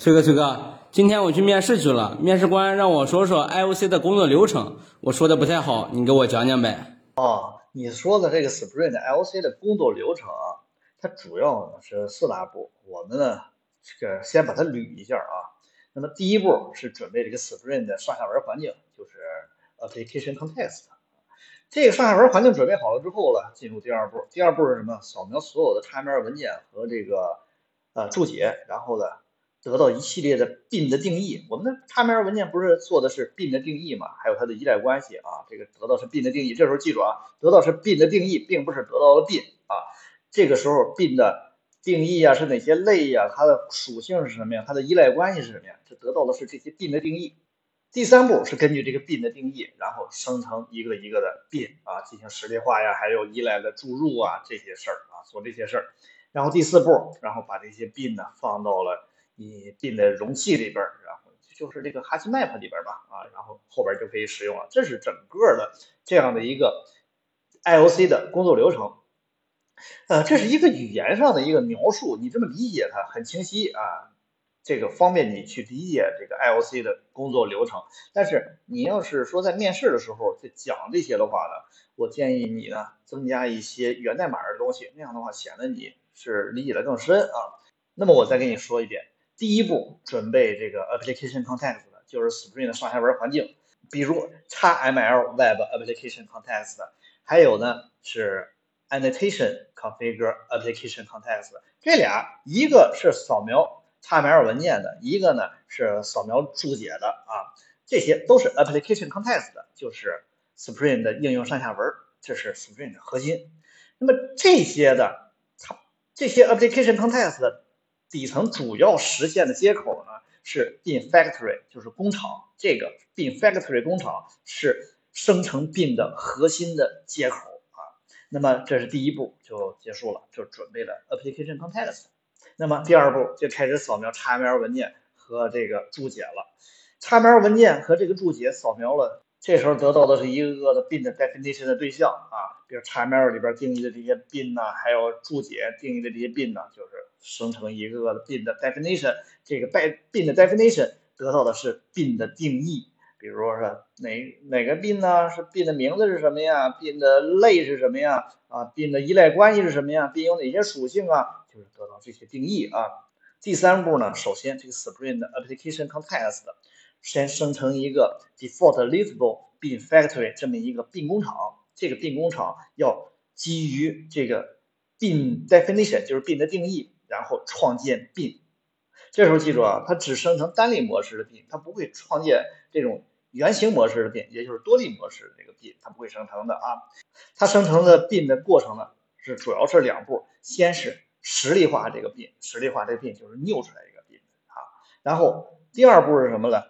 崔哥，崔哥，今天我去面试去了，面试官让我说说 IOC 的工作流程，我说的不太好，你给我讲讲呗。哦，你说的这个 Spring 的 IOC 的工作流程啊，它主要是四大步，我们呢这个先把它捋一下啊。那么第一步是准备这个 Spring 的上下文环境，就是 Application Context。这个上下文环境准备好了之后呢，进入第二步。第二步是什么？扫描所有的插面文件和这个呃注解，然后呢。得到一系列的 bin 的定义，我们的插面文件不是做的是 bin 的定义嘛？还有它的依赖关系啊，这个得到是 bin 的定义。这时候记住啊，得到是 bin 的定义，并不是得到了 bin 啊。这个时候 bin 的定义啊是哪些类呀？它的属性是什么呀？它的依赖关系是什么呀？这得到的是这些 bin 的定义。第三步是根据这个 bin 的定义，然后生成一个一个的 bin 啊，进行实例化呀，还有依赖的注入啊这些事儿啊，做这些事儿。然后第四步，然后把这些 bin 呢放到了。你进的容器里边，然后就是这个 Hash Map 里边吧，啊，然后后边就可以使用了。这是整个的这样的一个 IOC 的工作流程。呃，这是一个语言上的一个描述，你这么理解它很清晰啊，这个方便你去理解这个 IOC 的工作流程。但是你要是说在面试的时候在讲这些的话呢，我建议你呢增加一些源代码的东西，那样的话显得你是理解的更深啊。那么我再跟你说一遍。第一步准备这个 application context，的就是 Spring 的上下文环境，比如 XML Web Application Context，还有呢是 Annotation Configure Application Context，这俩一个是扫描 XML 文件的，一个呢是扫描注解的啊，这些都是 application context，的就是 Spring 的应用上下文，这是 Spring 的核心。那么这些的它这些 application context 的。底层主要实现的接口呢是 bin factory，就是工厂。这个 bin factory 工厂是生成 bin 的核心的接口啊。那么这是第一步就结束了，就准备了 application context。那么第二步就开始扫描 XML 文件和这个注解了。XML 文件和这个注解扫描了。这时候得到的是一个个的 bin 的 definition 的对象啊，比如 XML 里边定义的这些 bin 呐，还有注解定义的这些 bin 呐，就是生成一个个的 bin 的 definition。这个 bin 的 definition 得到的是 bin 的定义，比如说哪哪个 bin 呢？是 bin 的名字是什么呀？bin 的类是什么呀？啊，bin 的依赖关系是什么呀？bin 有哪些属性啊？就是得到这些定义啊。第三步呢，首先这个 Spring 的 application context。先生成一个 default listable bin factory 这么一个 bin 工厂，这个 bin 工厂要基于这个 bean definition 就是 bean 的定义，然后创建 bean。这时候记住啊，它只生成单例模式的 bean，它不会创建这种原型模式的 bean，也就是多例模式的这个 bean 它不会生成的啊。它生成的 bean 的过程呢，是主要是两步，先是实例化这个 bean，实例化这个 bean 就是 new 出来一个 bean 啊，然后第二步是什么呢？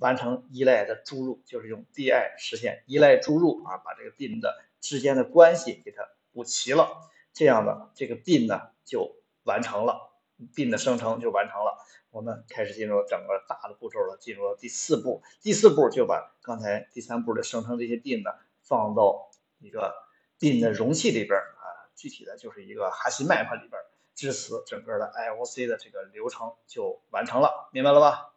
完成依赖的注入，就是用 DI 实现依赖注入啊，把这个 bin 的之间的关系给它补齐了，这样的这个 bin 呢就完成了，bin 的生成就完成了。我们开始进入整个大的步骤了，进入了第四步。第四步就把刚才第三步的生成这些 bin 呢放到一个 bin 的容器里边啊，具体的就是一个 HashiMap 里边，至此整个的 IOC 的这个流程就完成了，明白了吧？